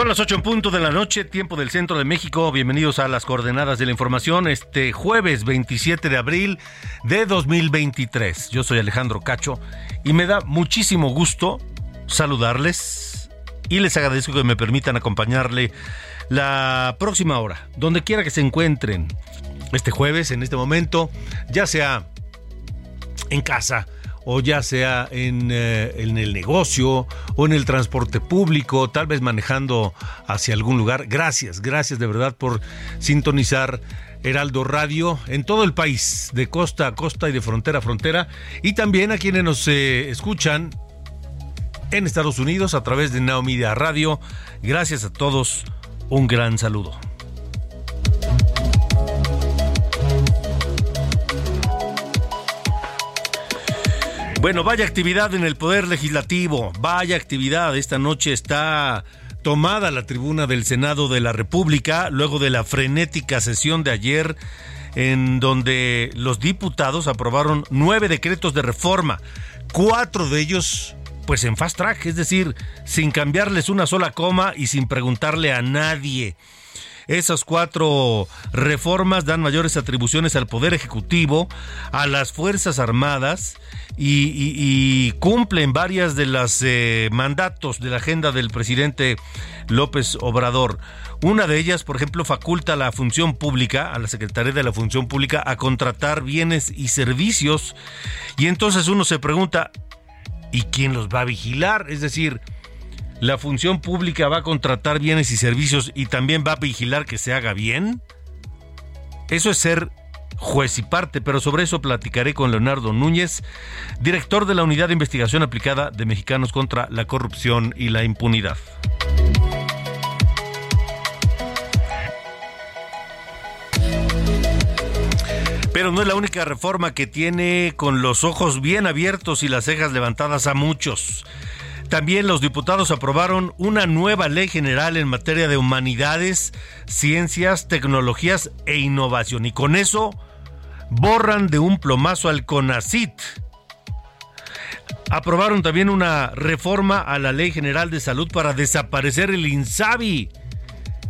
Son las 8 en punto de la noche, tiempo del centro de México. Bienvenidos a las coordenadas de la información este jueves 27 de abril de 2023. Yo soy Alejandro Cacho y me da muchísimo gusto saludarles y les agradezco que me permitan acompañarle la próxima hora, donde quiera que se encuentren este jueves, en este momento, ya sea en casa, o ya sea en, eh, en, el negocio o en el transporte público, tal vez manejando hacia algún lugar. Gracias, gracias de verdad por sintonizar Heraldo Radio en todo el país, de costa a costa y de frontera a frontera, y también a quienes nos eh, escuchan en Estados Unidos a través de Now Media Radio. Gracias a todos, un gran saludo. Bueno, vaya actividad en el Poder Legislativo, vaya actividad. Esta noche está tomada la tribuna del Senado de la República luego de la frenética sesión de ayer en donde los diputados aprobaron nueve decretos de reforma, cuatro de ellos pues en fast track, es decir, sin cambiarles una sola coma y sin preguntarle a nadie. Esas cuatro reformas dan mayores atribuciones al Poder Ejecutivo, a las Fuerzas Armadas y, cumplen varias de las eh, mandatos de la agenda del presidente López Obrador. Una de ellas, por ejemplo, faculta a la función pública, a la Secretaría de la Función Pública, a contratar bienes y servicios. Y entonces uno se pregunta, ¿y quién los va a vigilar? Es decir, la función pública va a contratar bienes y servicios y también va a vigilar que se haga bien? Eso es ser juez y parte, pero sobre eso platicaré con Leonardo Núñez, director de la Unidad de Investigación Aplicada de Mexicanos contra la Corrupción y la Impunidad. Pero no es la única reforma que tiene con los ojos bien abiertos y las cejas levantadas a muchos. También los diputados aprobaron una nueva ley general en materia de humanidades, ciencias, tecnologías e innovación. Y con eso borran de un plomazo al CONACIT. Aprobaron también una reforma a la Ley General de Salud para desaparecer el INSABI.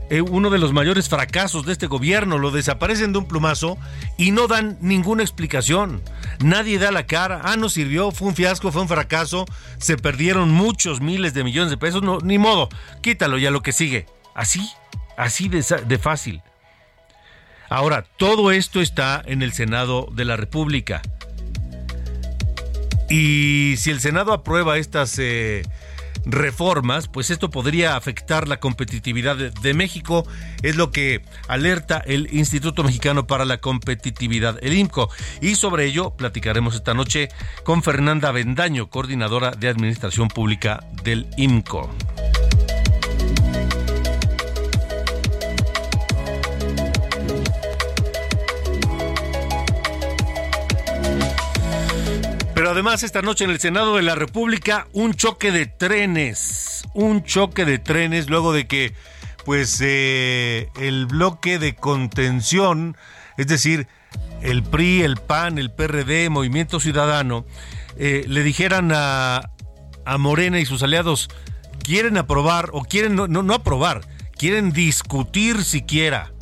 Eh, uno de los mayores fracasos de este gobierno. Lo desaparecen de un plumazo y no dan ninguna explicación. Nadie da la cara. Ah, no sirvió, fue un fiasco, fue un fracaso. Se perdieron muchos miles de millones de pesos. No, ni modo, quítalo ya lo que sigue. Así, así de, fácil. Ahora, todo esto está en el Senado de la República. Y si el Senado aprueba estas eh, reformas, pues esto podría afectar la competitividad de, México, es lo que alerta el Instituto Mexicano para la Competitividad, el IMCO. Y sobre ello platicaremos esta noche con Fernanda Bendaño, coordinadora de Administración Pública del IMCO. Además esta noche en el Senado de la República un choque de trenes, un choque de trenes luego de que pues eh, el bloque de contención, es decir, el PRI, el PAN, el PRD, Movimiento Ciudadano, eh, le dijeran a a Morena y sus aliados quieren aprobar o quieren no, no, aprobar, quieren discutir siquiera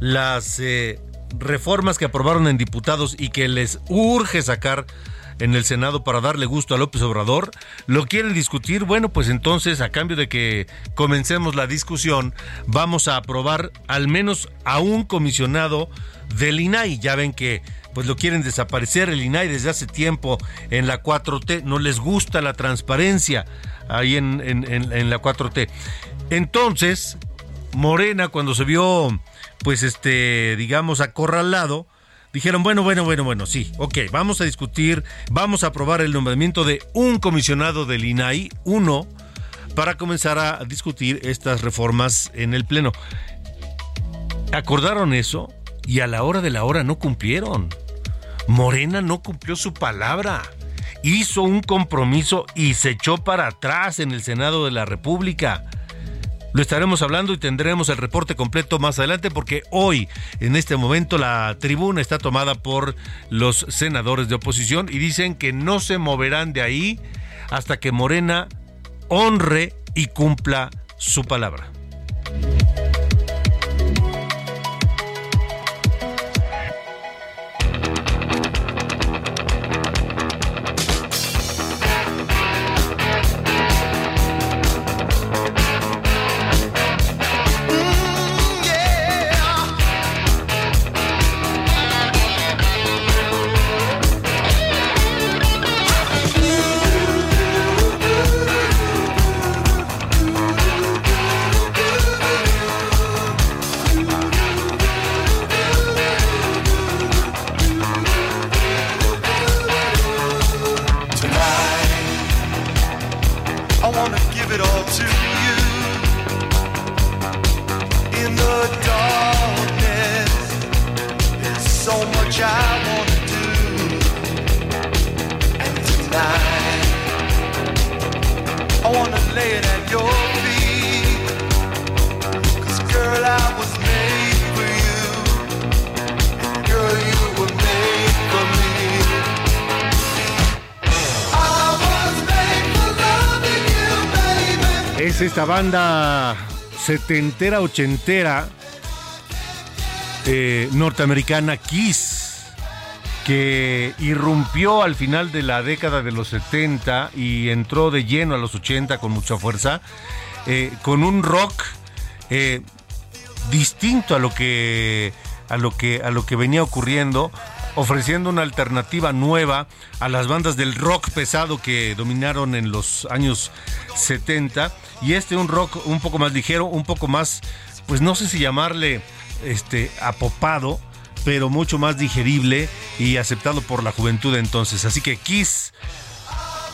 las eh, reformas que aprobaron en diputados y que les urge sacar en el Senado para darle gusto a López Obrador, lo quieren discutir, bueno, pues entonces a cambio de que comencemos la discusión, vamos a aprobar al menos a un comisionado del INAI. Ya ven que pues lo quieren desaparecer el INAI desde hace tiempo en la 4T, no les gusta la transparencia ahí en, en la 4T. Entonces, Morena cuando se vio pues este digamos acorralado, dijeron, bueno, bueno, bueno, bueno, sí, ok, vamos a discutir, vamos a aprobar el nombramiento de un comisionado del INAI, uno, para comenzar a discutir estas reformas en el Pleno. Acordaron eso y a la hora de la hora no cumplieron. Morena no cumplió su palabra. Hizo un compromiso y se echó para atrás en el Senado de la República. Lo estaremos hablando y tendremos el reporte completo más adelante porque hoy, en este momento, la tribuna está tomada por los senadores de oposición y dicen que no se moverán de ahí hasta que Morena honre y cumpla su palabra. Esta banda setentera, ochentera, eh, norteamericana Kiss, que irrumpió al final de la década de los 70 y entró de lleno a los 80 con mucha fuerza, eh, con un rock eh, distinto a lo que a lo que a lo que venía ocurriendo ofreciendo una alternativa nueva a las bandas del rock pesado que dominaron en los años 70 y este un rock un poco más ligero, un poco más, pues no sé si llamarle este apopado, pero mucho más digerible y aceptado por la juventud entonces. Así que Kiss,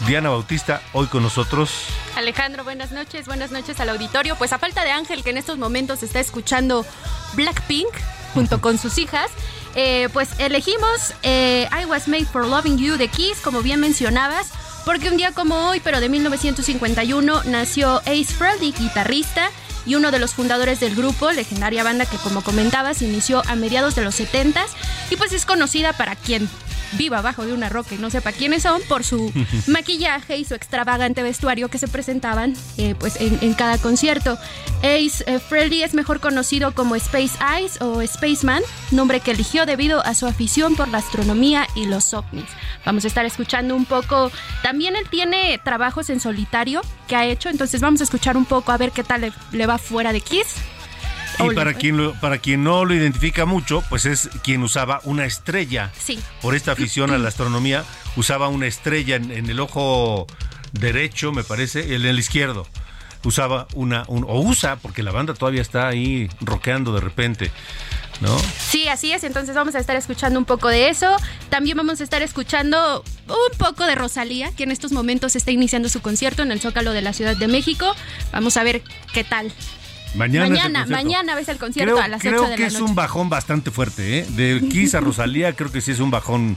Diana Bautista, hoy con nosotros. Alejandro, buenas noches, buenas noches al auditorio. Pues a falta de Ángel, que en estos momentos está escuchando Blackpink junto con sus hijas, eh, pues elegimos eh, I Was Made for Loving You de Kiss, como bien mencionabas porque un día como hoy, pero de 1951, nació Ace Frehley, guitarrista y uno de los fundadores del grupo, legendaria banda que como comentabas inició a mediados de los 70 y pues es conocida para quien viva abajo de una roca y no sepa quiénes son por su maquillaje y su extravagante vestuario que se presentaban eh, pues en, cada concierto. Ace eh, Frehley es mejor conocido como Space Eyes o Spaceman, nombre que eligió debido a su afición por la astronomía y los ovnis. Vamos a estar escuchando un poco. También él tiene trabajos en solitario que ha hecho, entonces vamos a escuchar un poco a ver qué tal le va fuera de Kiss. Y para quien, para quien no lo identifica mucho, pues es quien usaba una estrella. Sí. Por esta afición a la astronomía, usaba una estrella en, el ojo derecho, me parece, en el izquierdo. Usaba una, o usa, porque la banda todavía está ahí roqueando de repente. ¿No? Sí, así es. Entonces vamos a estar escuchando un poco de eso. También vamos a estar escuchando un poco de Rosalía, que en estos momentos está iniciando su concierto en el Zócalo de la Ciudad de México. Vamos a ver qué tal. Mañana, mañana, ves el concierto a las 8 de la noche. Creo que es un bajón bastante fuerte, ¿eh? De Kiss a Rosalía, creo que sí es un bajón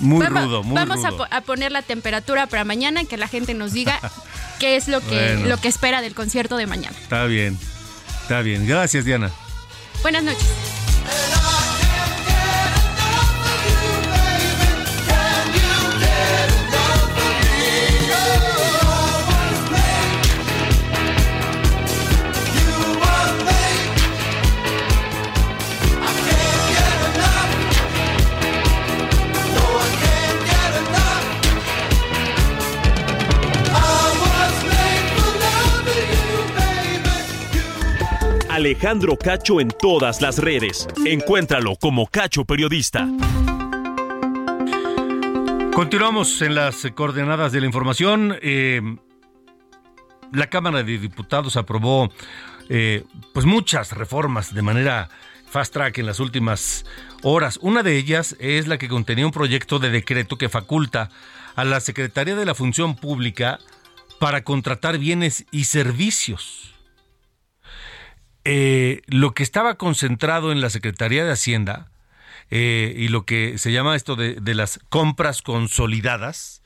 muy rudo, muy Vamos A, poner la temperatura para mañana y que la gente nos diga qué es lo que, lo que espera del concierto de mañana. Está bien, está bien. Gracias, Diana. Buenas noches. Alejandro Cacho en todas las redes. Encuéntralo como Cacho Periodista. Continuamos en las coordenadas de la información. Eh, la Cámara de Diputados aprobó eh, pues muchas reformas de manera fast track en las últimas horas. Una de ellas es la que contenía un proyecto de decreto que faculta a la Secretaría de la Función Pública para contratar bienes y servicios. Eh, lo que estaba concentrado en la Secretaría de Hacienda eh, y lo que se llama esto de, de las compras consolidadas,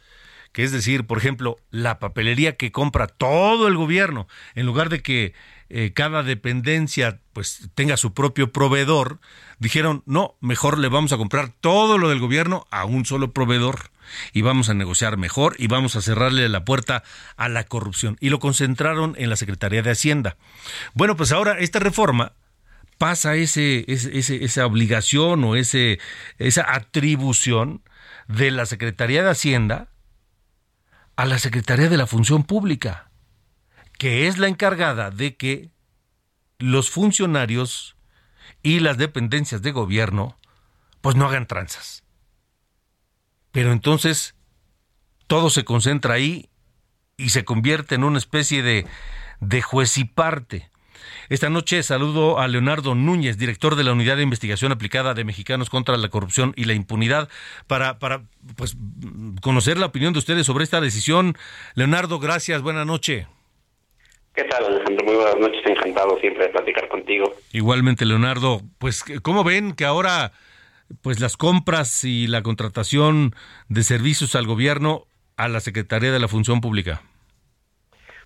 que es decir, por ejemplo, la papelería que compra todo el gobierno, en lugar de que eh, cada dependencia pues tenga su propio proveedor, dijeron, no, mejor le vamos a comprar todo lo del gobierno a un solo proveedor y vamos a negociar mejor y vamos a cerrarle la puerta a la corrupción. Y lo concentraron en la Secretaría de Hacienda. Bueno, pues ahora esta reforma pasa ese, ese, esa obligación o ese, esa atribución de la Secretaría de Hacienda a la Secretaría de la Función Pública que es la encargada de que los funcionarios y las dependencias de gobierno pues no hagan tranzas. Pero entonces todo se concentra ahí y se convierte en una especie de, de juez y parte. Esta noche saludo a Leonardo Núñez, director de la Unidad de Investigación Aplicada de Mexicanos contra la Corrupción y la Impunidad, para, para pues, conocer la opinión de ustedes sobre esta decisión. Leonardo, gracias, buena noche. ¿Qué tal, Alejandro? Muy buenas noches, encantado siempre de platicar contigo. Igualmente, Leonardo, pues, ¿cómo ven que ahora pues las compras y la contratación de servicios al gobierno a la Secretaría de la Función Pública?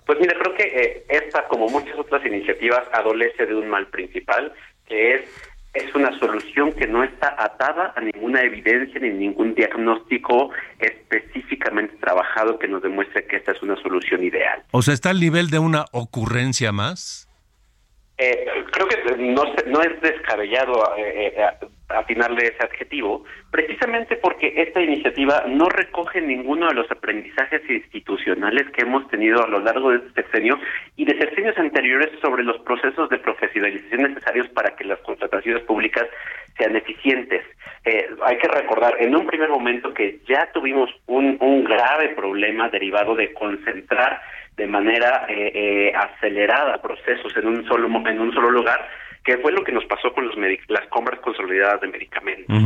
Pues mira, creo que eh, esta, como muchas otras iniciativas, adolece de un mal principal, que es es una solución que no está atada a ninguna evidencia ni ningún diagnóstico específicamente trabajado que nos demuestre que esta es una solución ideal. O sea, está al nivel de una ocurrencia más. Eh, creo que no, no es descabellado eh, eh, afinarle ese adjetivo, precisamente porque esta iniciativa no recoge ninguno de los aprendizajes institucionales que hemos tenido a lo largo de este sexenio y de sexenios anteriores sobre los procesos de profesionalización necesarios para que las contrataciones públicas sean eficientes. Eh, hay que recordar en un primer momento que ya tuvimos un grave problema derivado de concentrar de manera eh, eh, acelerada procesos en un solo en un solo lugar que fue lo que nos pasó con los las compras consolidadas de medicamentos.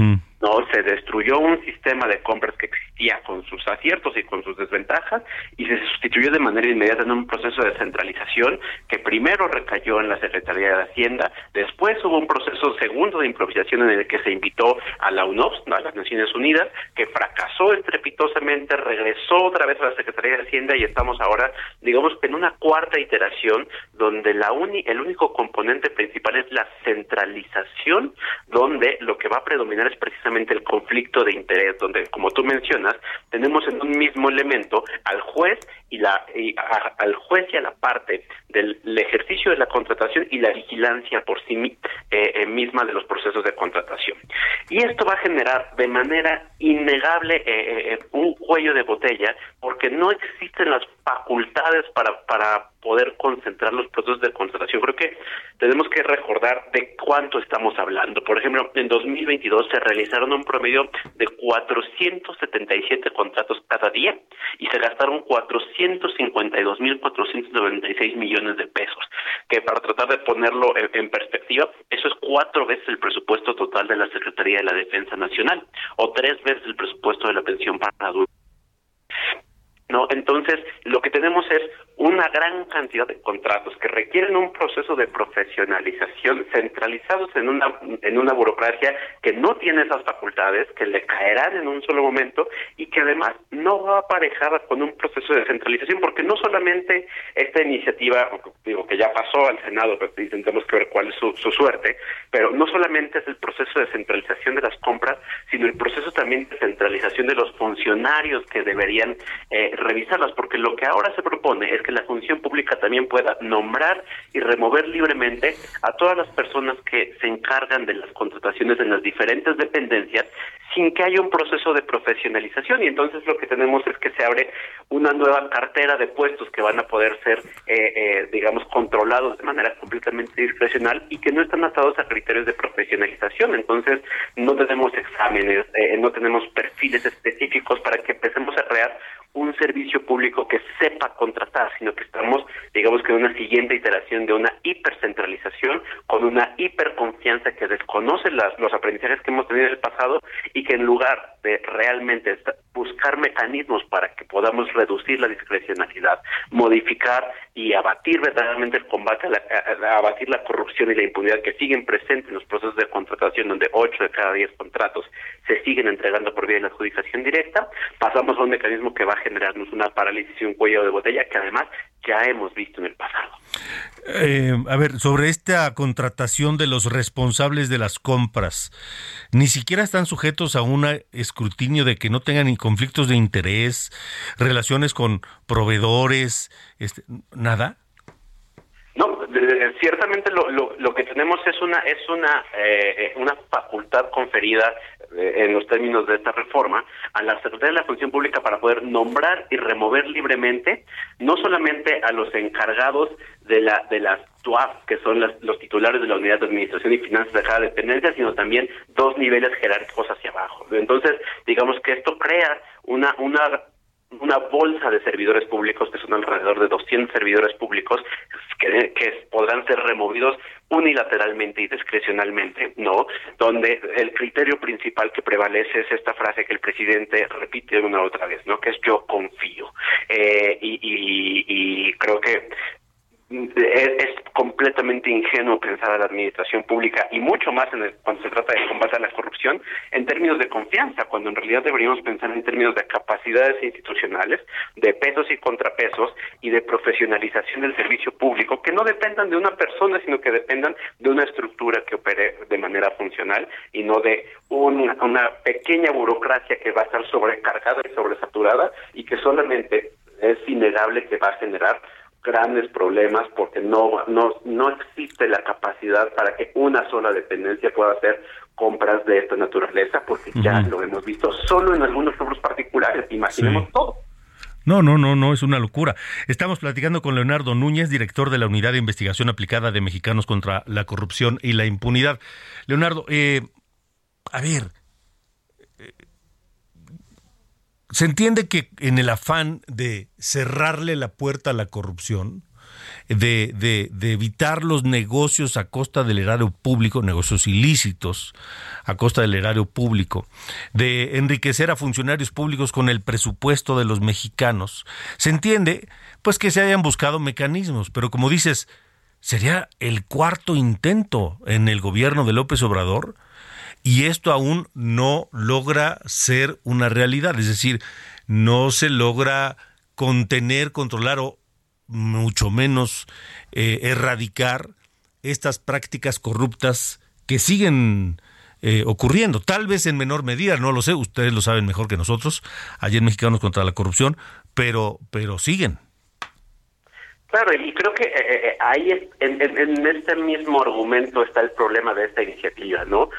No, se destruyó un sistema de compras que existía con sus aciertos y con sus desventajas y se sustituyó de manera inmediata en un proceso de centralización que primero recayó en la Secretaría de Hacienda, después hubo un proceso segundo de improvisación en el que se invitó a la UNOPS, a las Naciones Unidas, que fracasó estrepitosamente, regresó otra vez a la Secretaría de Hacienda y estamos ahora, digamos, en una cuarta iteración donde la uni el único componente principal es la centralización, donde lo que va a predominar es precisamente el conflicto de interés, donde, como tú mencionas, tenemos en un mismo elemento al juez y la al juez y a la parte del ejercicio de la contratación y la vigilancia por sí eh, eh, misma de los procesos de contratación. Y esto va a generar de manera innegable eh, un cuello de botella porque no existen las facultades para, para poder concentrar los procesos de contratación. Creo que tenemos que recordar de cuánto estamos hablando. Por ejemplo, en 2022 se realizaron un promedio de 477 contratos cada día y se gastaron 452.496 millones de pesos, que para tratar de ponerlo en, perspectiva, eso es cuatro veces el presupuesto total de la Secretaría de la Defensa Nacional o tres veces el presupuesto de la pensión para adultos. ¿No? Entonces, lo que tenemos es una gran cantidad de contratos que requieren un proceso de profesionalización centralizados en una en una burocracia que no tiene esas facultades, que le caerán en un solo momento y que además no va aparejada con un proceso de centralización, porque no solamente esta iniciativa, digo que ya pasó al Senado, pero intentemos que ver cuál es su, su suerte, pero no solamente es el proceso de centralización de las compras, sino el proceso también de centralización de los funcionarios que deberían eh, profesionalizarlas, porque lo que ahora se propone es que la función pública también pueda nombrar y remover libremente a todas las personas que se encargan de las contrataciones en las diferentes dependencias sin que haya un proceso de profesionalización y entonces lo que tenemos es que se abre una nueva cartera de puestos que van a poder ser, eh, eh, digamos, controlados de manera completamente discrecional y que no están atados a criterios de profesionalización. Entonces no tenemos exámenes, eh, no tenemos perfiles específicos para que empecemos a crear un servicio público que sepa contratar, sino que estamos, digamos que en una siguiente iteración de una hipercentralización con una hiperconfianza que desconoce las, los aprendizajes que hemos tenido en el pasado y que en lugar de realmente buscar mecanismos para que podamos reducir la discrecionalidad, modificar y abatir verdaderamente el combate a, la, abatir la corrupción y la impunidad que siguen presentes en los procesos de contratación, donde 8 de cada 10 contratos se siguen entregando por vía de la adjudicación directa, pasamos a un mecanismo que va generarnos una parálisis y un cuello de botella que además ya hemos visto en el pasado. Eh, a ver, sobre esta contratación de los responsables de las compras, ni siquiera están sujetos a un escrutinio de que no tengan ni conflictos de interés, relaciones con proveedores, este, nada. No, ciertamente lo, lo, lo, que tenemos es una es una eh, una facultad conferida eh, en los términos de esta reforma a la Secretaría de la Función Pública para poder nombrar y remover libremente no solamente a los encargados de la de las TUAF, que son los titulares de la Unidad de Administración y Finanzas de cada dependencia, sino también dos niveles jerárquicos hacia abajo. Entonces, digamos que esto crea una una una bolsa de servidores públicos, que son alrededor de 200 servidores públicos, que, podrán ser removidos unilateralmente y discrecionalmente, ¿no? Donde el criterio principal que prevalece es esta frase que el presidente repite una otra vez, ¿no? Que es yo confío. Eh, y creo que es, completamente ingenuo pensar a la administración pública y mucho más en cuando se trata de combate a la corrupción en términos de confianza, cuando en realidad deberíamos pensar en términos de capacidades institucionales, de pesos y contrapesos y de profesionalización del servicio público que no dependan de una persona, sino que dependan de una estructura que opere de manera funcional y no de una, una pequeña burocracia que va a estar sobrecargada y sobresaturada y que solamente es innegable que va a generar grandes problemas porque no, no, no existe la capacidad para que una sola dependencia pueda hacer compras de esta naturaleza, porque ya lo hemos visto solo en algunos rubros particulares, imaginemos todo. No, no, no, no, es una locura. Estamos platicando con Leonardo Núñez, director de la Unidad de Investigación Aplicada de Mexicanos contra la Corrupción y la Impunidad. Leonardo, eh, a ver, se entiende que en el afán de cerrarle la puerta a la corrupción, de, de, evitar los negocios a costa del erario público, negocios ilícitos a costa del erario público, de enriquecer a funcionarios públicos con el presupuesto de los mexicanos, se entiende pues que se hayan buscado mecanismos, pero como dices, sería el cuarto intento en el gobierno de López Obrador y esto aún no logra ser una realidad, es decir, no se logra contener, controlar o mucho menos eh, erradicar estas prácticas corruptas que siguen eh, ocurriendo, tal vez en menor medida, no lo sé, ustedes lo saben mejor que nosotros, allí en Mexicanos contra la Corrupción, pero, pero siguen. Claro, y creo que eh, eh, eh, ahí en, en, este mismo argumento está el problema de esta iniciativa, ¿no?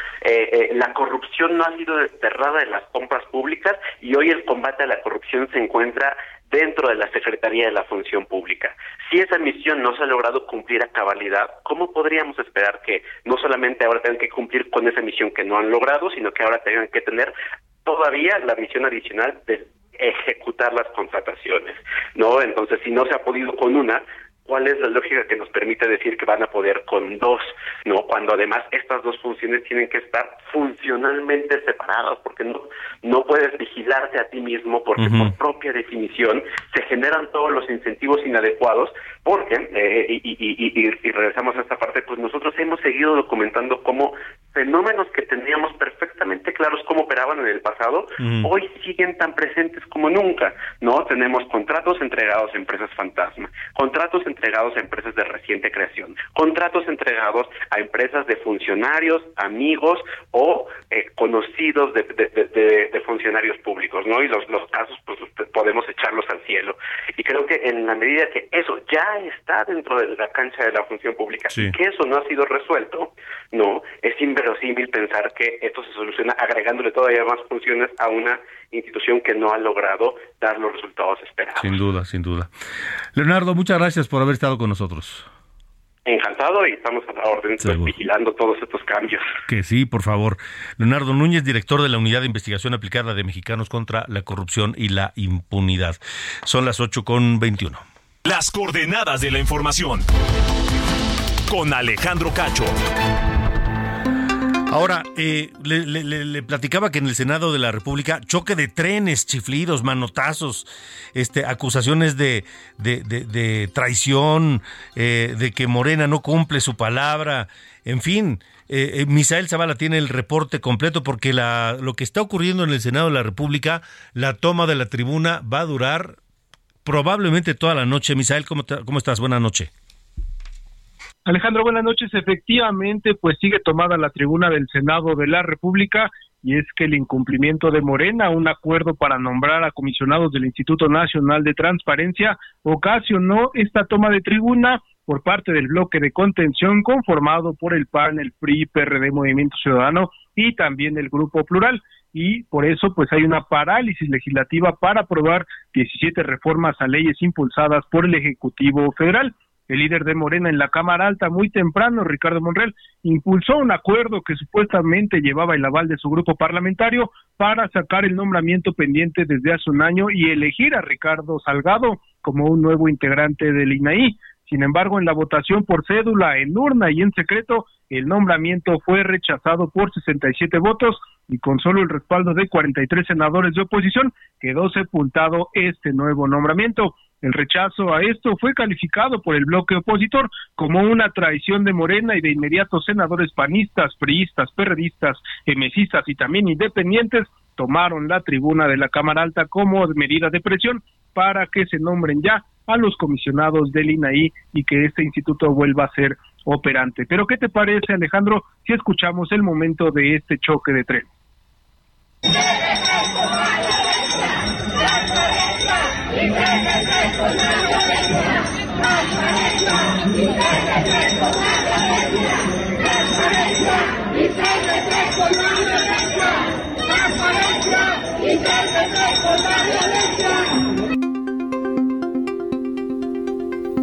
la corrupción no ha sido desterrada de las compras públicas y hoy el combate a la corrupción se encuentra dentro de la Secretaría de la Función Pública. Si esa misión no se ha logrado cumplir a cabalidad, ¿cómo podríamos esperar que no solamente ahora tengan que cumplir con esa misión que no han logrado, sino que ahora tengan que tener todavía la misión adicional de ejecutar las contrataciones, ¿no? Entonces, si no se ha podido con una, ¿cuál es la lógica que nos permite decir que van a poder con dos, ¿no? Cuando además estas dos funciones tienen que estar funcionalmente separadas, porque no, no puedes vigilarte a ti mismo, porque por propia definición se generan todos los incentivos inadecuados, porque, eh, y, y, y, y regresamos a esta parte, pues nosotros hemos seguido documentando cómo fenómenos que teníamos perfectamente claros cómo operaban en el pasado, hoy siguen tan presentes como nunca, ¿no? Tenemos contratos entregados a empresas fantasma, contratos entregados a empresas de reciente creación, contratos entregados a empresas de funcionarios, amigos o eh, conocidos de, de, funcionarios públicos, ¿no? Y los, los casos, pues podemos echarlos al cielo. Y creo que en la medida que eso ya está dentro de la cancha de la función pública y que eso no ha sido resuelto, ¿no? Es inverosímil pensar que esto se soluciona agregándole todavía más funciones a una institución que no ha logrado dar los resultados esperados. Sin duda, sin duda. Leonardo, muchas gracias por haber estado con nosotros. Encantado y estamos a la orden pues, vigilando todos estos cambios. Que sí, por favor. Leonardo Núñez, director de la Unidad de Investigación Aplicada de Mexicanos contra la Corrupción y la Impunidad. Son las 8 con 21. Las coordenadas de la información. Con Alejandro Cacho. Ahora, eh, le, platicaba que en el Senado de la República choque de trenes, chiflidos, manotazos, este, acusaciones de, traición, eh, de que Morena no cumple su palabra, en fin. Eh, Misael Zavala tiene el reporte completo porque lo que está ocurriendo en el Senado de la República, la toma de la tribuna va a durar probablemente toda la noche. Misael, ¿cómo, cómo estás? Buenas noches. Alejandro, buenas noches. Efectivamente, pues sigue tomada la tribuna del Senado de la República y es que el incumplimiento de Morena, un acuerdo para nombrar a comisionados del Instituto Nacional de Transparencia, ocasionó esta toma de tribuna por parte del bloque de contención conformado por el PAN, el PRI, PRD, Movimiento Ciudadano y también el Grupo Plural. Y por eso, pues hay una parálisis legislativa para aprobar 17 reformas a leyes impulsadas por el Ejecutivo Federal el líder de Morena en la Cámara Alta muy temprano, Ricardo Monreal, impulsó un acuerdo que supuestamente llevaba el aval de su grupo parlamentario para sacar el nombramiento pendiente desde hace un año y elegir a Ricardo Salgado como un nuevo integrante del INAI. Sin embargo, en la votación por cédula, en urna y en secreto, el nombramiento fue rechazado por 67 votos y con solo el respaldo de 43 senadores de oposición quedó sepultado este nuevo nombramiento. El rechazo a esto fue calificado por el bloque opositor como una traición de Morena y de inmediato senadores panistas, priistas, perredistas, emesistas y también independientes tomaron la tribuna de la Cámara Alta como medida de presión para que se nombren ya a los comisionados del INAI y que este instituto vuelva a ser operante. Pero ¿qué te parece, Alejandro, si escuchamos el momento de este choque de tren?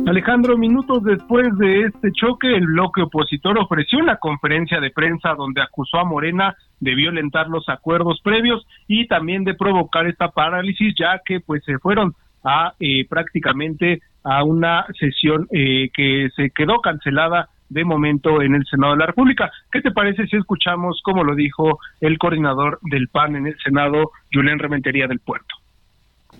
Alejandro, minutos después de este choque, el bloque opositor ofreció una conferencia de prensa donde acusó a Morena de violentar los acuerdos previos y también de provocar esta parálisis, ya que pues se fueron a eh, prácticamente a una sesión eh, que se quedó cancelada de momento en el Senado de la República. ¿Qué te parece si escuchamos como lo dijo el coordinador del PAN en el Senado, Julián Rementería del Puerto?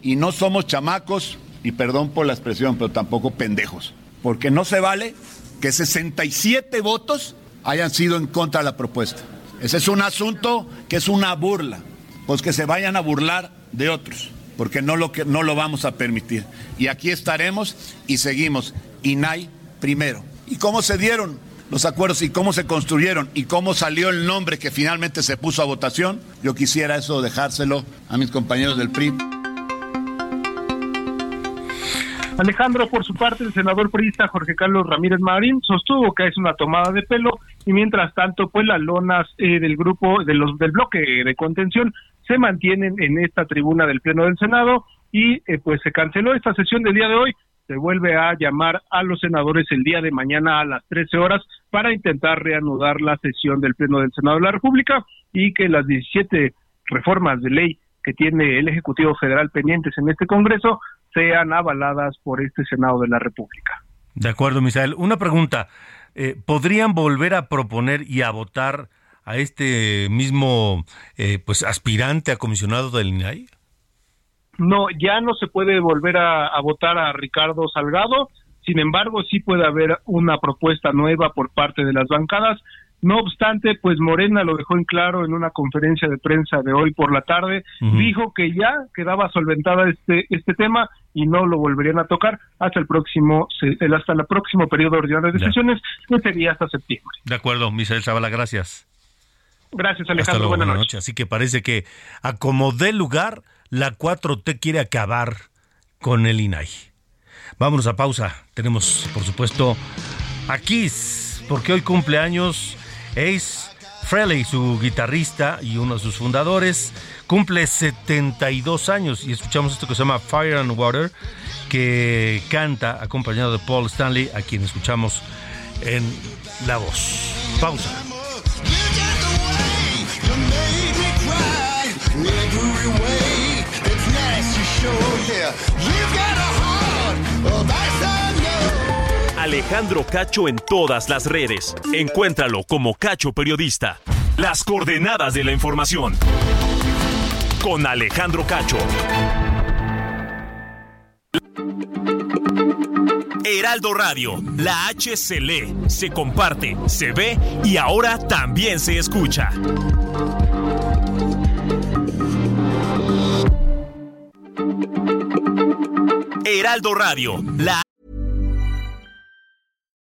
Y no somos chamacos, y perdón por la expresión, pero tampoco pendejos, porque no se vale que 67 votos hayan sido en contra de la propuesta. Ese es un asunto que es una burla, pues que se vayan a burlar de otros porque no lo, no lo vamos a permitir. Y aquí estaremos y seguimos. INAI primero. ¿Y cómo se dieron los acuerdos y cómo se construyeron y cómo salió el nombre que finalmente se puso a votación? Yo quisiera eso dejárselo a mis compañeros del PRI. Alejandro, por su parte, el senador priista Jorge Carlos Ramírez Marín sostuvo que es una tomada de pelo y mientras tanto, pues las lonas eh, del grupo de los del bloque de contención se mantienen en esta tribuna del Pleno del Senado y eh, pues se canceló esta sesión del día de hoy. Se vuelve a llamar a los senadores el día de mañana a las 13 horas para intentar reanudar la sesión del Pleno del Senado de la República y que las 17 reformas de ley que tiene el Ejecutivo Federal pendientes en este Congreso sean avaladas por este Senado de la República. De acuerdo, Misael. Una pregunta. Eh, ¿Podrían volver a proponer y a votar a este mismo eh, pues aspirante a comisionado del INAI? No, ya no se puede volver a, votar a Ricardo Salgado. Sin embargo, sí puede haber una propuesta nueva por parte de las bancadas No obstante, pues Morena lo dejó en claro en una conferencia de prensa de hoy por la tarde, dijo que ya quedaba solventada este este tema y no lo volverían a tocar hasta el próximo el hasta el próximo periodo ordinario de sesiones, que sería hasta septiembre. De acuerdo, Misael Zavala, gracias. Gracias, Alejandro. Buenas, noches. Así que parece que a como dé lugar, la 4T quiere acabar con el INAI. Vámonos a pausa. Tenemos, por supuesto, a Kiss, porque hoy cumple años Ace Frehley, su guitarrista y uno de sus fundadores, cumple 72 años y escuchamos esto que se llama Fire and Water, que canta acompañado de Paul Stanley, a quien escuchamos en la voz. Pausa. Alejandro Cacho en todas las redes. Encuéntralo como Cacho Periodista. Las coordenadas de la información. Con Alejandro Cacho. Heraldo Radio, la H se lee, se comparte, se ve y ahora también se escucha. Heraldo Radio, la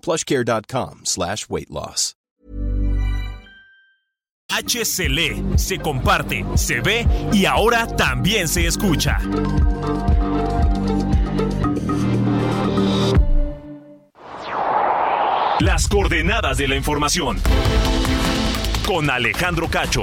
plushcare.com slash weight loss. H se comparte, se ve y ahora también se escucha. Las coordenadas de la información. Con Alejandro Cacho.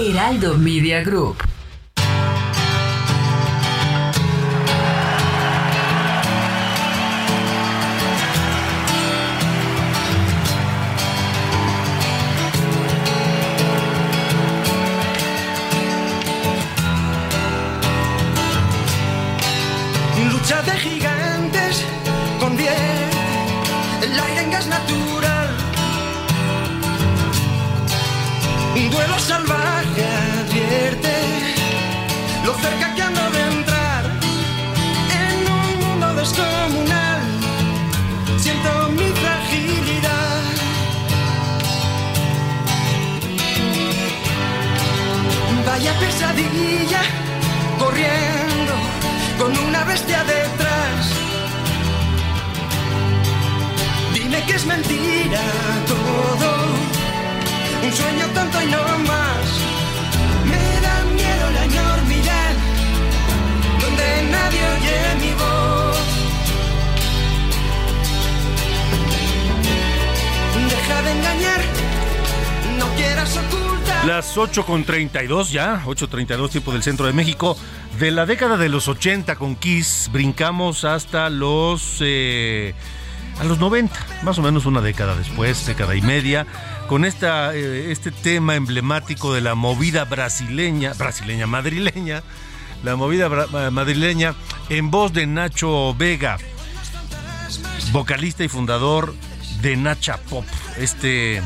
Heraldo Media Group. 8 con 32 ya, 8.32 tiempo del centro de México. De la década de los 80 con Kiss brincamos hasta los... eh, a los 90, más o menos una década después, década y media, con esta, eh, este tema emblemático de la movida brasileña, brasileña, madrileña, la movida bra- madrileña en voz de Nacho Vega, vocalista y fundador de Nacha Pop, este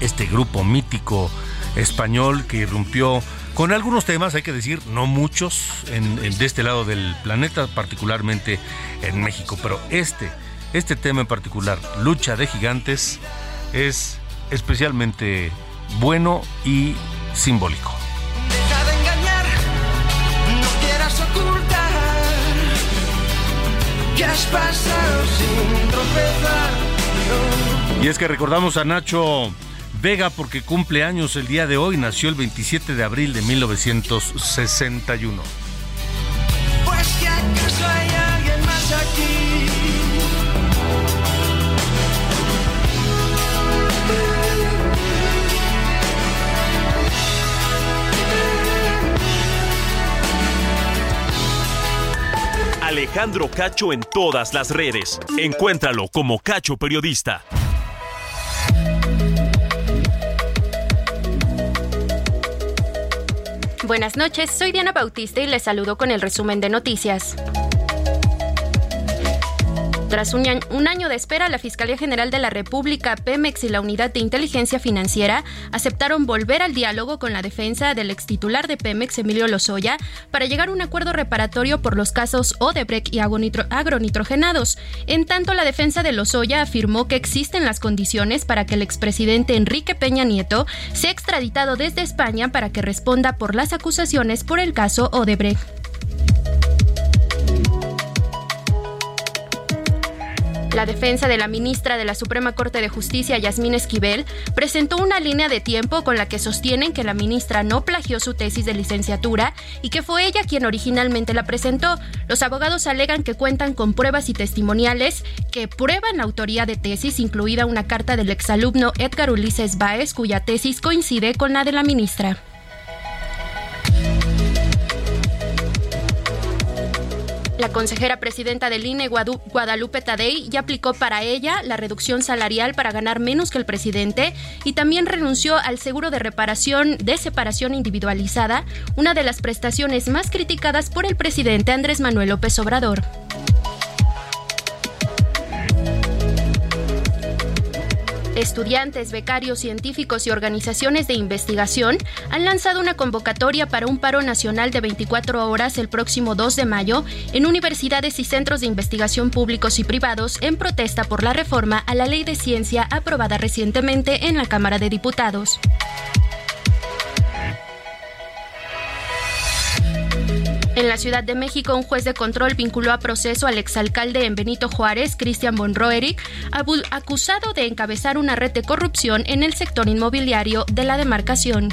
este grupo mítico español que irrumpió con algunos temas, hay que decir, no muchos, en, de este lado del planeta, particularmente en México, pero este, este tema en particular, lucha de gigantes, es especialmente bueno y simbólico. Deja de engañar, no quieras ocultar, Y es que recordamos a Nacho Vega porque cumple años el día de hoy, nació el 27 de abril de 1961. Pues que acaso hay alguien más aquí. Alejandro Cacho en todas las redes. Encuéntralo como Cacho Periodista. Buenas noches, soy Diana Bautista y les saludo con el resumen de noticias. Tras un, año de espera, la Fiscalía General de la República, Pemex y la Unidad de Inteligencia Financiera aceptaron volver al diálogo con la defensa del extitular de Pemex, Emilio Lozoya, para llegar a un acuerdo reparatorio por los casos Odebrecht y agronitrogenados. En tanto, la defensa de Lozoya afirmó que existen las condiciones para que el expresidente Enrique Peña Nieto sea extraditado desde España para que responda por las acusaciones por el caso Odebrecht. La defensa de la ministra de la Suprema Corte de Justicia, Yasmín Esquivel, presentó una línea de tiempo con la que sostienen que la ministra no plagió su tesis de licenciatura y que fue ella quien originalmente la presentó. Los abogados alegan que cuentan con pruebas y testimoniales que prueban la autoría de tesis, incluida una carta del exalumno Edgar Ulises Báez, cuya tesis coincide con la de la ministra. La consejera presidenta del INE, Guadalupe Tadei, ya aplicó para ella la reducción salarial para ganar menos que el presidente y también renunció al seguro de reparación de separación individualizada, una de las prestaciones más criticadas por el presidente Andrés Manuel López Obrador. Estudiantes, becarios, científicos y organizaciones de investigación han lanzado una convocatoria para un paro nacional de 24 horas el próximo 2 de mayo en universidades y centros de investigación públicos y privados en protesta por la reforma a la ley de ciencia aprobada recientemente en la Cámara de Diputados. En la Ciudad de México, un juez de control vinculó a proceso al exalcalde en Benito Juárez, Cristian von acusado de encabezar una red de corrupción en el sector inmobiliario de la demarcación.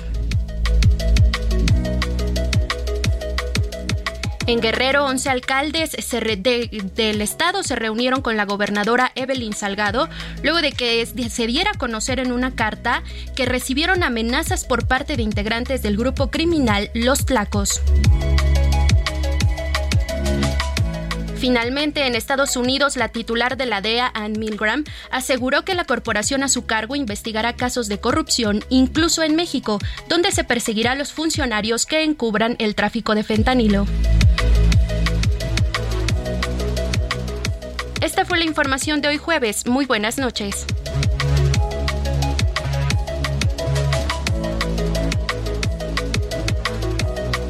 En Guerrero, 11 alcaldes del estado se reunieron con la gobernadora Evelyn Salgado luego de que se diera a conocer en una carta que recibieron amenazas por parte de integrantes del grupo criminal Los Tlacos. Finalmente, en Estados Unidos, la titular de la DEA, Ann Milgram, aseguró que la corporación a su cargo investigará casos de corrupción, incluso en México, donde se perseguirá a los funcionarios que encubran el tráfico de fentanilo. Esta fue la información de hoy jueves. Muy buenas noches.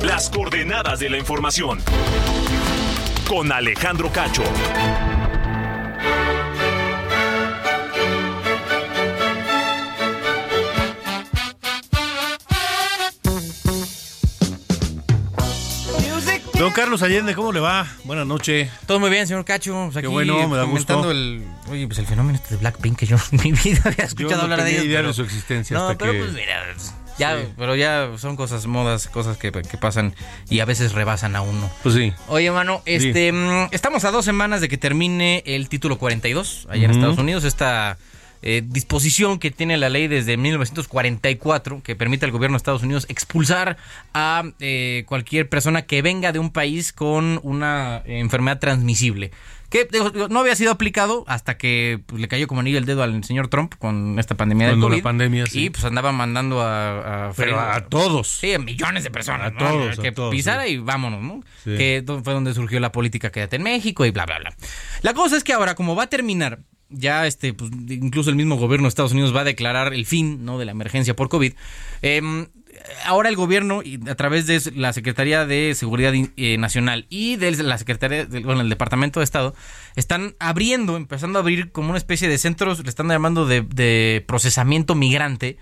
Las coordenadas de la información con Alejandro Cacho. Don Carlos Allende, ¿cómo le va? Buenas noches. Todo muy bien, señor Cacho. Pues Qué bueno, me da gusto. el, oye, pues el fenómeno este de Blackpink que yo en mi vida había escuchado no hablar de ellos. idea de su existencia no, hasta pero que... pues mira, ya, pero ya son cosas modas, cosas que, que, pasan y a veces rebasan a uno. Pues sí. Oye, mano, este, mm, estamos a dos semanas de que termine el título 42 allá en Estados Unidos. Esta eh, disposición que tiene la ley desde 1944 que permite al gobierno de Estados Unidos expulsar a eh, cualquier persona que venga de un país con una enfermedad transmisible que no había sido aplicado hasta que pues, le cayó como anillo el dedo al señor Trump con esta pandemia de COVID. la pandemia, sí. Y pues andaba mandando a... a, a todos. Sí, a millones de personas. A todos. Que pisara y vámonos, ¿no? Que fue donde surgió la política quédate en México y bla, bla, bla. La cosa es que ahora, como va a terminar ya este, pues, incluso el mismo gobierno de Estados Unidos va a declarar el fin ¿no? de la emergencia por COVID. Eh, ahora el gobierno, a través de la Secretaría de Seguridad eh, Nacional y de la Secretaría, bueno, el Departamento de Estado, están abriendo, empezando a abrir como una especie de centros, le están llamando de, procesamiento migrante.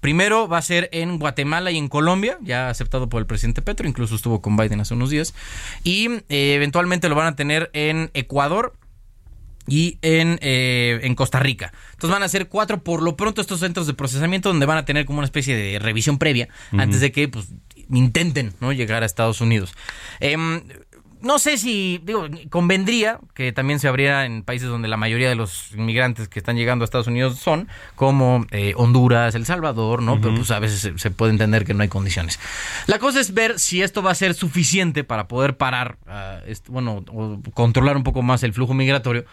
Primero va a ser en Guatemala y en Colombia, ya aceptado por el presidente Petro, incluso estuvo con Biden hace unos días. Y eh, eventualmente lo van a tener en Ecuador, y en, eh, en Costa Rica. Entonces van a ser cuatro por lo pronto estos centros de procesamiento donde van a tener como una especie de revisión previa antes de que pues intenten no llegar a Estados Unidos. Em, no sé si, digo, convendría que también se abriera en países donde la mayoría de los inmigrantes que están llegando a Estados Unidos son, como eh, Honduras, El Salvador, ¿no? Pero pues a veces se, se puede entender que no hay condiciones. La cosa es ver si esto va a ser suficiente para poder parar, ah, bueno, o controlar un poco más el flujo migratorio.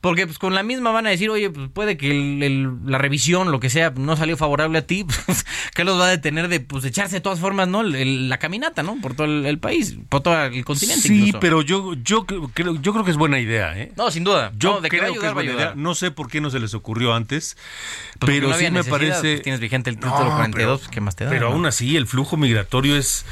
Porque pues con la misma van a decir, oye, pues puede que el- el- la revisión, lo que sea, no salió favorable a ti, pues, ¿qué los va a detener de pues echarse de todas formas, ¿no? El- el- la caminata, ¿no? Por todo el, país, por todo el continente. Sí, incluso. pero yo, yo creo, yo creo que es buena idea, ¿eh? No, sin duda. Yo No, de que creo que ayudar, es va a buena idea. No sé por qué no se les ocurrió antes, Porque pero no sí me parece. pues, tienes vigente el título No, 42, pero- ¿qué más te da? Pero aún así, el flujo migratorio es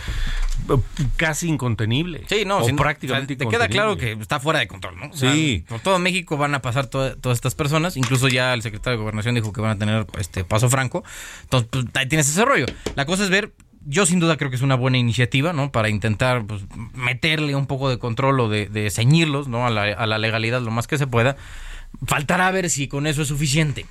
casi incontenible. Sí, no, o sin- prácticamente o sea, te queda claro que está fuera de control, ¿no? O sea, Sí. por todo México van a pasar to- todas estas personas, incluso ya el secretario de Gobernación dijo que van a tener este paso franco. Entonces, pues, ahí tienes ese rollo. La cosa es ver yo sin duda creo que es una buena iniciativa, ¿no? Para intentar pues, meterle un poco de control o de, de ceñirlos, ¿no? A la, a la legalidad lo más que se pueda. Faltará ver si con eso es suficiente.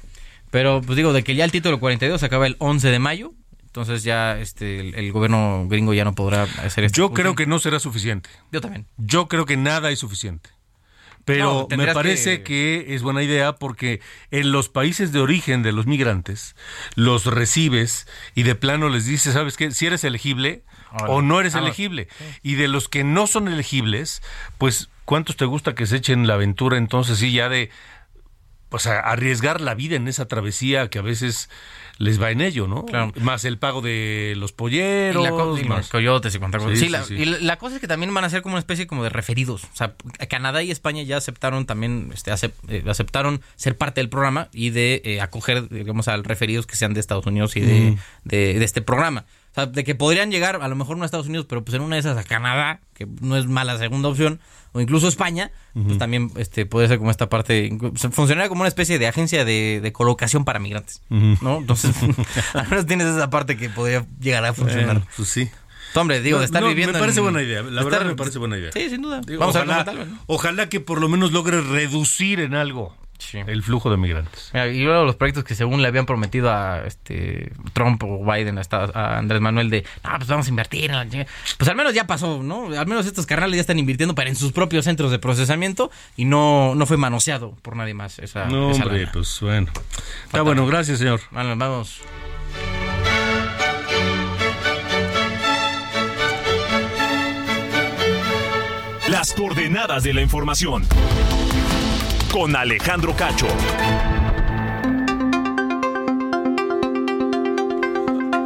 Pero pues digo, de que ya el título 42 se acaba el 11 de mayo, entonces ya este el, el gobierno gringo ya no podrá hacer esto. Yo creo que no será suficiente. Yo también. Yo creo que nada es suficiente. No, Pero me parece que... es buena idea porque en los países de origen de los migrantes los recibes y de plano les dices, ¿sabes qué? Si eres elegible o no eres Ah, elegible. Y de los que no son elegibles, pues ¿cuántos te gusta que se echen la aventura entonces sí ya de pues arriesgar la vida en esa travesía que a veces les va en ello, ¿no? Claro. Más el pago de los Y polleros, la co- y los más- coyotes y cuánta cosa. Sí, Sí, sí, la, y la, la cosa es que también van a ser como una especie como de referidos. O sea, Canadá y España ya aceptaron también, este, eh, aceptaron ser parte del programa y de eh, acoger, digamos, a referidos que sean de Estados Unidos y de, Mm. de, de este programa. O sea, de que podrían llegar, a lo mejor no a Estados Unidos, pero pues en una de esas a Canadá, que no es mala segunda opción, o incluso España, pues también este puede ser como esta parte, funcionaría como una especie de agencia de, de colocación para migrantes. ¿no? Entonces, al menos tienes esa parte que podría llegar a funcionar. Bueno, pues sí. Hombre, digo, de estar no, viviendo. Me parece en- buena idea. La verdad me parece buena idea. Sí, sin duda. Digo, Vamos ojalá, a ver tal, ¿no? ojalá que por lo menos logre reducir en algo el flujo de migrantes. Mira, y luego los proyectos que según le habían prometido a este Trump o Biden, a, esta- a Andrés Manuel, de, no, pues vamos a invertir. en la chinga". Pues al menos ya pasó, ¿no? Al menos estos carnales ya están invirtiendo para en sus propios centros de procesamiento y no, no fue manoseado por nadie más esa, No, esa hombre, lana. pues bueno. Está bueno, gracias, señor. Bueno, vamos. Las coordenadas de la información. Con Alejandro Cacho.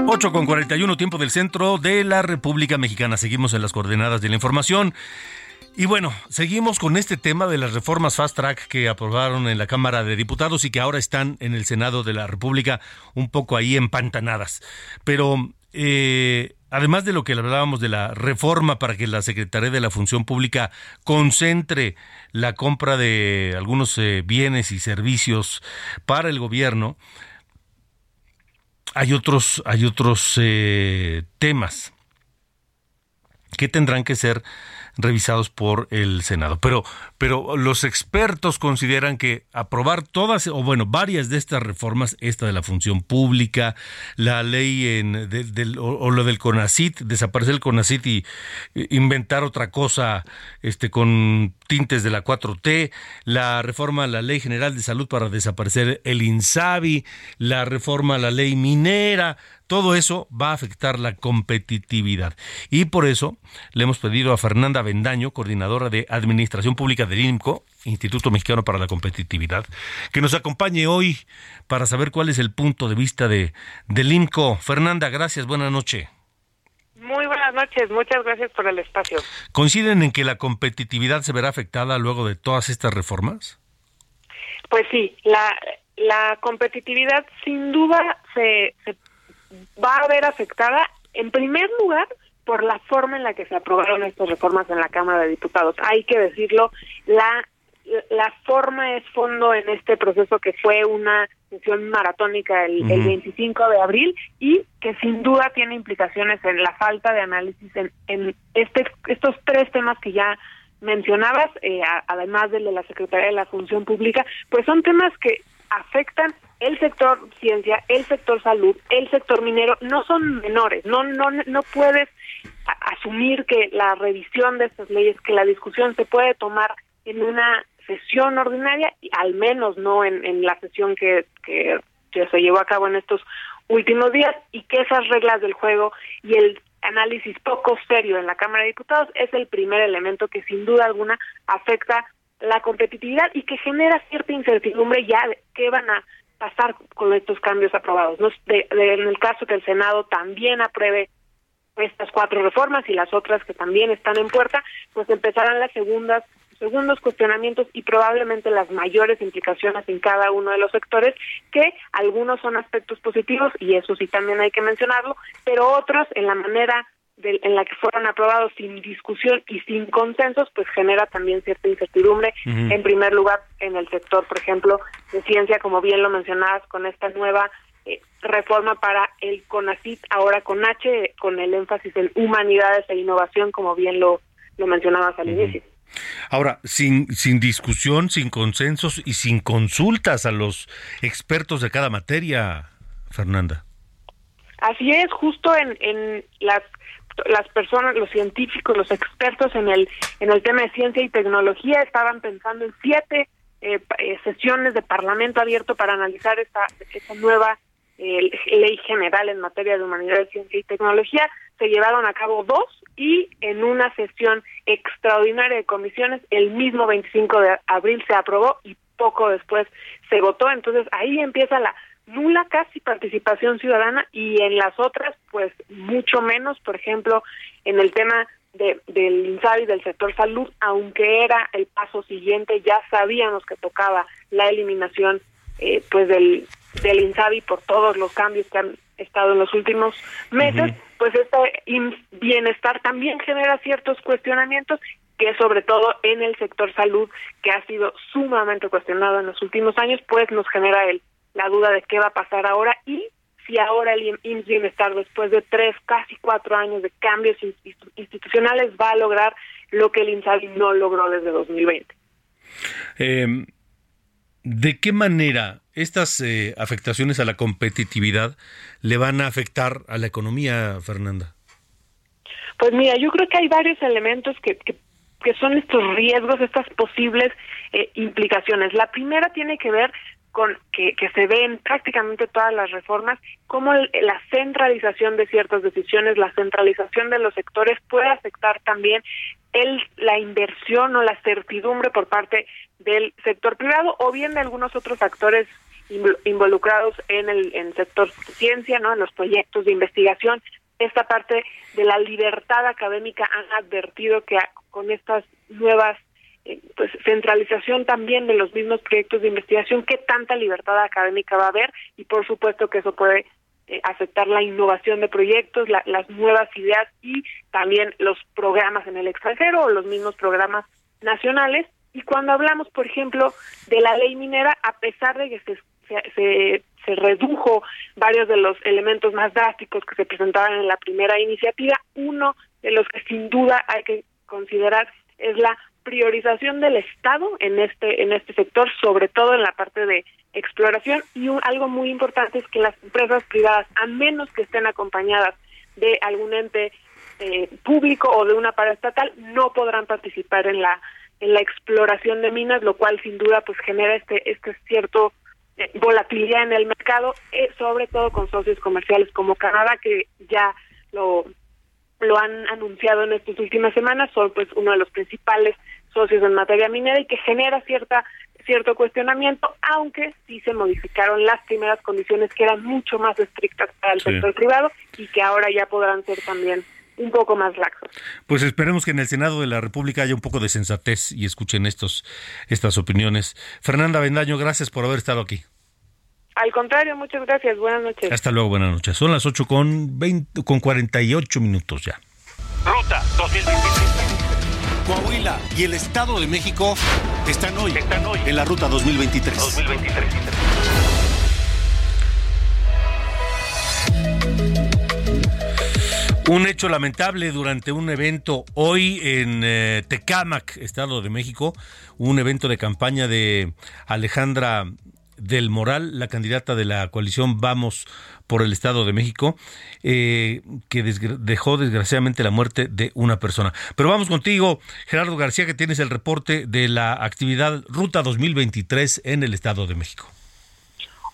8 con 41 tiempo del centro de la República Mexicana. Seguimos en las coordenadas de la información. Y bueno, seguimos con este tema de las reformas fast track que aprobaron en la Cámara de Diputados y que ahora están en el Senado de la República un poco ahí empantanadas. Pero eh, además de lo que hablábamos de la reforma para que la Secretaría de la Función Pública concentre la compra de algunos eh, bienes y servicios para el gobierno, hay otros, hay otros eh, temas que tendrán que ser revisados por el Senado. Pero, pero los expertos consideran que aprobar todas, o bueno, varias de estas reformas, esta de la función pública, la ley en, de- del- o, o lo del CONACIT, desaparecer el CONACIT y eh, inventar otra cosa este, con tintes de la 4T, la reforma a la Ley General de Salud para desaparecer el INSABI, la reforma a la ley minera, todo eso va a afectar la competitividad. Y por eso le hemos pedido a Fernanda Bendaño, coordinadora de Administración Pública del INCO, Instituto Mexicano para la Competitividad, que nos acompañe hoy para saber cuál es el punto de vista de, del INCO. Fernanda, gracias, buena noche. Muy buenas noches, muchas gracias por el espacio. ¿Coinciden en que la competitividad se verá afectada luego de todas estas reformas? Pues sí, la, la competitividad sin duda se, se va a ver afectada, en primer lugar, por la forma en la que se aprobaron estas reformas en la Cámara de Diputados. Hay que decirlo, la, la forma es fondo en este proceso que fue una sesión maratónica el, el Ujú. 25 de abril y que sin duda tiene implicaciones en la falta de análisis en, en este, estos tres temas que ya mencionabas, eh, además del de la Secretaría de la Función Pública, pues son temas que afectan el sector ciencia, el sector salud, el sector minero, no son menores, no no no puedes asumir que la revisión de estas leyes, que la discusión se puede tomar en una sesión ordinaria, y al menos no en, la sesión que, que, que se llevó a cabo en estos últimos días, y que esas reglas del juego y el análisis poco serio en la Cámara de Diputados es el primer elemento que sin duda alguna afecta la competitividad y que genera cierta incertidumbre ya de qué van a pasar con estos cambios aprobados. ¿no? De, en el caso que el Senado también apruebe estas cuatro reformas y las otras que también están en puerta, pues empezarán las segundas segundos cuestionamientos y probablemente las mayores implicaciones en cada uno de los sectores, que algunos son aspectos positivos y eso sí también hay que mencionarlo, pero otros en la manera en la que fueron aprobados sin discusión y sin consensos, pues genera también cierta incertidumbre. En primer lugar, en el sector, por ejemplo, de ciencia, como bien lo mencionabas, con esta nueva eh, reforma para el CONACIT, ahora con H, con el énfasis en humanidades e innovación, como bien lo, lo mencionabas al inicio. Ahora, sin, sin discusión, sin consensos y sin consultas a los expertos de cada materia, Fernanda. Así es, justo en, en las las personas, los científicos, los expertos en el en el tema de ciencia y tecnología estaban pensando en siete eh, eh, sesiones de Parlamento abierto para analizar esta, esta nueva eh, ley general en materia de humanidades, ciencia y tecnología. Se llevaron a cabo dos y en una sesión extraordinaria de comisiones el mismo 25 de abril se aprobó y poco después se votó. Entonces ahí empieza la nula casi participación ciudadana y en las otras pues mucho menos, por ejemplo, en el tema de, del INSABI del sector salud, aunque era el paso siguiente, ya sabíamos que tocaba la eliminación eh, pues del, del INSABI por todos los cambios que han estado en los últimos meses, pues este bienestar también genera ciertos cuestionamientos que sobre todo en el sector salud, que ha sido sumamente cuestionado en los últimos años, pues nos genera el la duda de qué va a pasar ahora y si ahora el IMSS Bienestar, después de tres, casi cuatro años de cambios institucionales, va a lograr lo que el INSABI no logró desde 2020. Em, ¿De qué manera estas eh, afectaciones a la competitividad le van a afectar a la economía, Fernanda? Pues mira, yo creo que hay varios elementos que, que, son estos riesgos, estas posibles eh, implicaciones. La primera tiene que ver con que, que se ve en prácticamente todas las reformas, cómo la centralización de ciertas decisiones, la centralización de los sectores puede afectar también el, la inversión o la certidumbre por parte del sector privado o bien de algunos otros actores involucrados en el en sector ciencia, ¿no? En los proyectos de investigación. Esta parte de la libertad académica han advertido que con estas nuevas pues centralización también de los mismos proyectos de investigación, qué tanta libertad académica va a haber y por supuesto que eso puede eh, afectar la innovación de proyectos, las nuevas ideas y también los programas en el extranjero o los mismos programas nacionales. Y cuando hablamos, por ejemplo, de la ley minera, a pesar de que se, se, se redujo varios de los elementos más drásticos que se presentaban en la primera iniciativa, uno de los que sin duda hay que considerar es la priorización del Estado en este en este sector, sobre todo en la parte de exploración. Y algo muy importante es que las empresas privadas, a menos que estén acompañadas de algún ente eh, público o de una paraestatal, no podrán participar en la en la exploración de minas, lo cual sin duda pues genera este este cierto eh, volatilidad en el mercado, eh, sobre todo con socios comerciales como Canadá que ya lo lo han anunciado en estas últimas semanas, son pues uno de los principales socios en materia minera y que genera cierta cierto cuestionamiento, aunque sí se modificaron las primeras condiciones que eran mucho más estrictas para el sector privado y que ahora ya podrán ser también un poco más laxos. Pues esperemos que en el Senado de la República haya un poco de sensatez y escuchen estos estas opiniones. Fernanda Bendaño, gracias por haber estado aquí. Al contrario, muchas gracias. Buenas noches. Hasta luego, buenas noches. Son las 8 con, 20, con 48 minutos ya. Ruta 2023. Coahuila y el Estado de México están hoy, están hoy en la Ruta 2023. 2023. Un hecho lamentable durante un evento hoy en eh, Tecámac, Estado de México, un evento de campaña de Alejandra del Moral, la candidata de la coalición Vamos por el Estado de México, eh, que dejó desgraciadamente la muerte de una persona. Pero vamos contigo, Gerardo García, que tienes el reporte de la actividad Ruta 2023 en el Estado de México.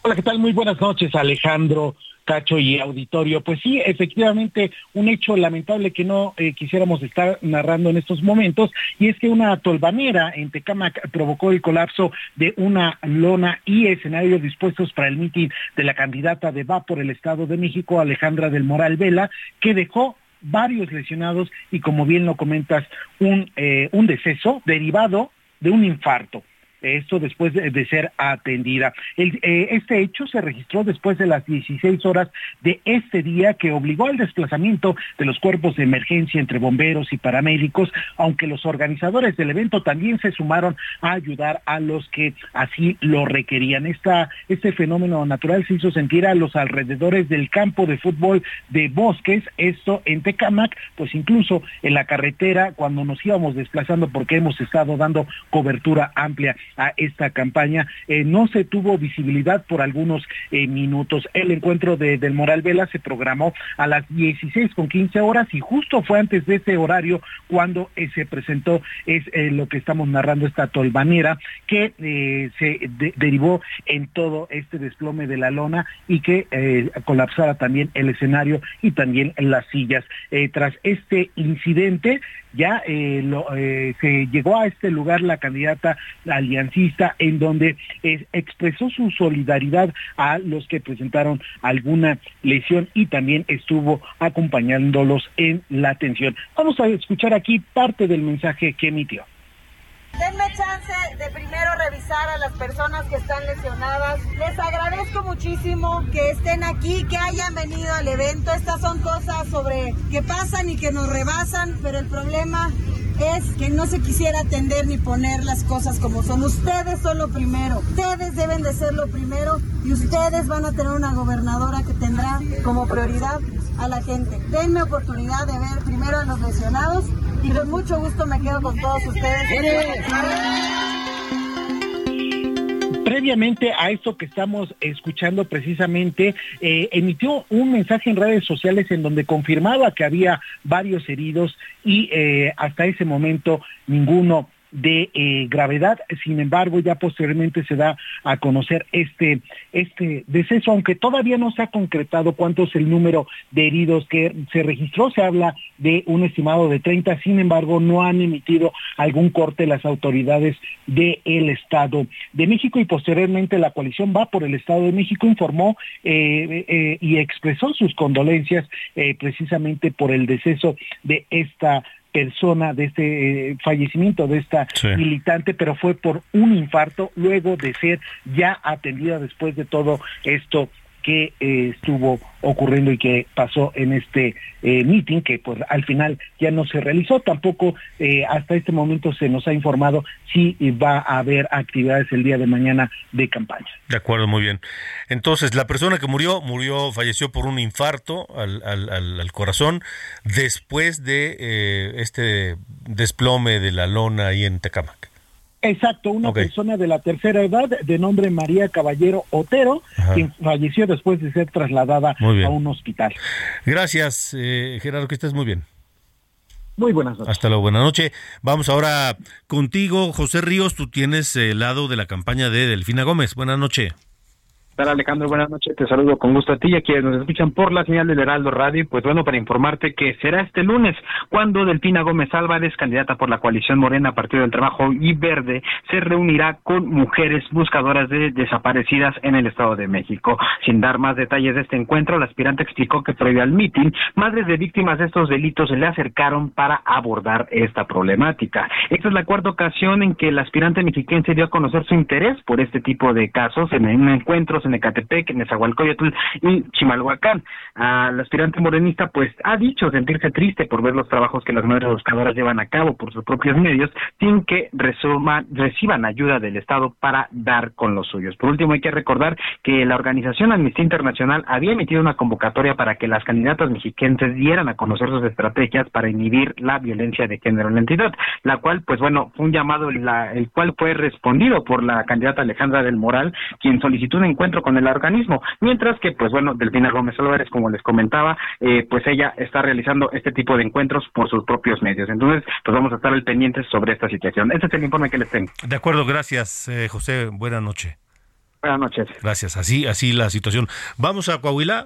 Hola, ¿qué tal? Muy buenas noches, Alejandro. Cacho y auditorio. Pues sí, efectivamente, un hecho lamentable que no eh, quisiéramos estar narrando en estos momentos, y es que una tolvanera en Tecamac provocó el colapso de una lona y escenarios dispuestos para el mitin de la candidata de Va por el Estado de México, Alejandra del Moral Vela, que dejó varios lesionados y como bien lo comentas, un, eh, un deceso derivado de un infarto esto después de, ser atendida. Eh, este hecho se registró después de las 16 horas de este día que obligó al desplazamiento de los cuerpos de emergencia entre bomberos y paramédicos, aunque los organizadores del evento también se sumaron a ayudar a los que así lo requerían. Esta, este fenómeno natural se hizo sentir a los alrededores del campo de fútbol de Bosques, esto en Tecamac, pues incluso en la carretera cuando nos íbamos desplazando porque hemos estado dando cobertura amplia a esta campaña. Eh, no se tuvo visibilidad por algunos eh, minutos. El encuentro de, del Moral Vela se programó a las 16 con 15 horas y justo fue antes de ese horario cuando eh, se presentó es lo que estamos narrando esta tolvanera que se derivó en todo este desplome de la lona y que colapsara también el escenario y también las sillas. tras este incidente ya se llegó a este lugar la candidata Alianza en donde eh, expresó su solidaridad a los que presentaron alguna lesión y también estuvo acompañándolos en la atención. Vamos a escuchar aquí parte del mensaje que emitió. Denme chance de primero revisar a las personas que están lesionadas. Les agradezco muchísimo que estén aquí, que hayan venido al evento. Estas son cosas sobre que pasan y que nos rebasan, pero el problema es que no se quisiera atender ni poner las cosas como son. Ustedes son lo primero. Ustedes deben de ser lo primero y ustedes van a tener una gobernadora que tendrá como prioridad a la gente. Denme oportunidad de ver primero a los lesionados y con mucho gusto me quedo con todos ustedes. Previamente a esto que estamos escuchando precisamente, eh, emitió un mensaje en redes sociales en donde confirmaba que había varios heridos y eh, hasta ese momento ninguno de eh, gravedad. Sin embargo, ya posteriormente se da a conocer este, este deceso, aunque todavía no se ha concretado cuánto es el número de heridos que se registró. Se habla de un estimado de 30, sin embargo, no han emitido algún corte las autoridades del Estado de México y posteriormente la coalición va por el Estado de México informó eh, eh, y expresó sus condolencias precisamente por el deceso de esta persona de este eh, fallecimiento de esta militante, pero fue por un infarto luego de ser ya atendida después de todo esto que eh, estuvo ocurriendo y que pasó en este eh, meeting que pues al final ya no se realizó. Tampoco eh, hasta este momento se nos ha informado si va a haber actividades el día de mañana de campaña. De acuerdo muy bien. Entonces la persona que murió murió falleció por un infarto al, al, al corazón después de este desplome de la lona ahí en Tecamac Exacto, una persona de la tercera edad de nombre María Caballero Otero, quien falleció después de ser trasladada a un hospital. Gracias, eh, Gerardo, que estés muy bien. Muy buenas noches. Hasta luego, buenas noches. Vamos ahora contigo, José Ríos, tú tienes el lado de la campaña de Delfina Gómez. Buenas noches. Hola Alejandro? Buenas noches, te saludo con gusto a ti y a quienes nos escuchan por la señal del Heraldo Radio. Pues bueno, para informarte que será este lunes cuando Delfina Gómez Álvarez, candidata por la coalición Morena, Partido del Trabajo y Verde, se reunirá con mujeres buscadoras de desaparecidas en el Estado de México. Sin dar más detalles de este encuentro, la aspirante explicó que previo al mitin, madres de víctimas de estos delitos se le acercaron para abordar esta problemática. Esta es la cuarta ocasión en que el aspirante mexiquense dio a conocer su interés por este tipo de casos en un encuentro en Ecatepec, en Nezahualcóyotl y Chimalhuacán. Al aspirante morenista, pues, ha dicho sentirse triste por ver los trabajos que las madres buscadoras llevan a cabo por sus propios medios sin que reciban ayuda del Estado para dar con los suyos. Por último, hay que recordar que la organización Amnistía Internacional había emitido una convocatoria para que las candidatas mexiquenses dieran a conocer sus estrategias para inhibir la violencia de género en la entidad, la cual, pues bueno, fue un llamado el cual fue respondido por la candidata Alejandra del Moral, quien solicitó un encuentro con el organismo, mientras que, pues bueno, Delfina Gómez Álvarez, como les comentaba, eh, pues ella está realizando este tipo de encuentros por sus propios medios. Entonces, pues vamos a estar al pendiente sobre esta situación. Este es el informe que les tengo. De acuerdo, gracias, eh, José. Buenas noches. Buenas noches. Gracias. Así, así la situación. Vamos a Coahuila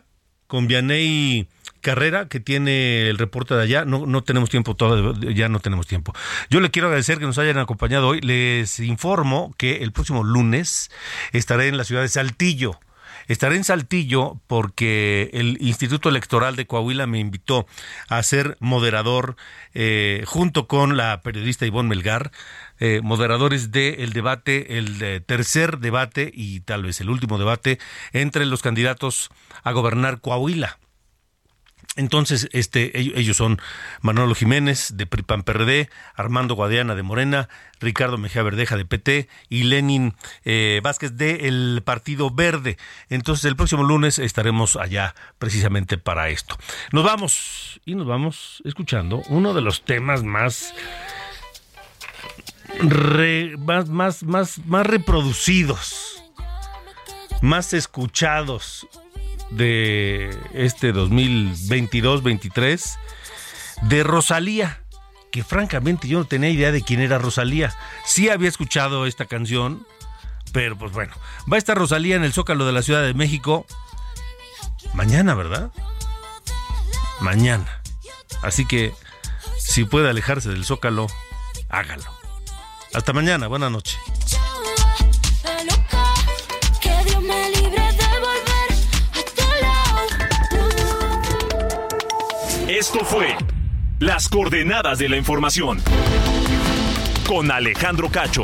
con Vianey Carrera, que tiene el reporte de allá. No, no tenemos tiempo, todo, ya no tenemos tiempo. Yo le quiero agradecer que nos hayan acompañado hoy. Les informo que el próximo lunes estaré en la ciudad de Saltillo. Estaré en Saltillo porque el Instituto Electoral de Coahuila me invitó a ser moderador eh, junto con la periodista Ivonne Melgar, eh, moderadores del debate, el eh, tercer debate y tal vez el último debate entre los candidatos a gobernar Coahuila. Entonces, este, ellos son Manolo Jiménez de PRIPAN PRD, Armando Guadiana de Morena, Ricardo Mejía Verdeja de PT y Lenin eh, Vázquez de el Partido Verde. Entonces, el próximo lunes estaremos allá precisamente para esto. Nos vamos y nos vamos escuchando uno de los temas más más, más, más, más reproducidos, más escuchados de este 2022-23 de Rosalía, que francamente yo no tenía idea de quién era Rosalía. Sí había escuchado esta canción, pero pues bueno, va a estar Rosalía en el Zócalo de la Ciudad de México mañana, ¿verdad? Mañana. Así que si puede alejarse del Zócalo, hágalo. Hasta mañana, buena noche. Esto fue Las coordenadas de la información con Alejandro Cacho.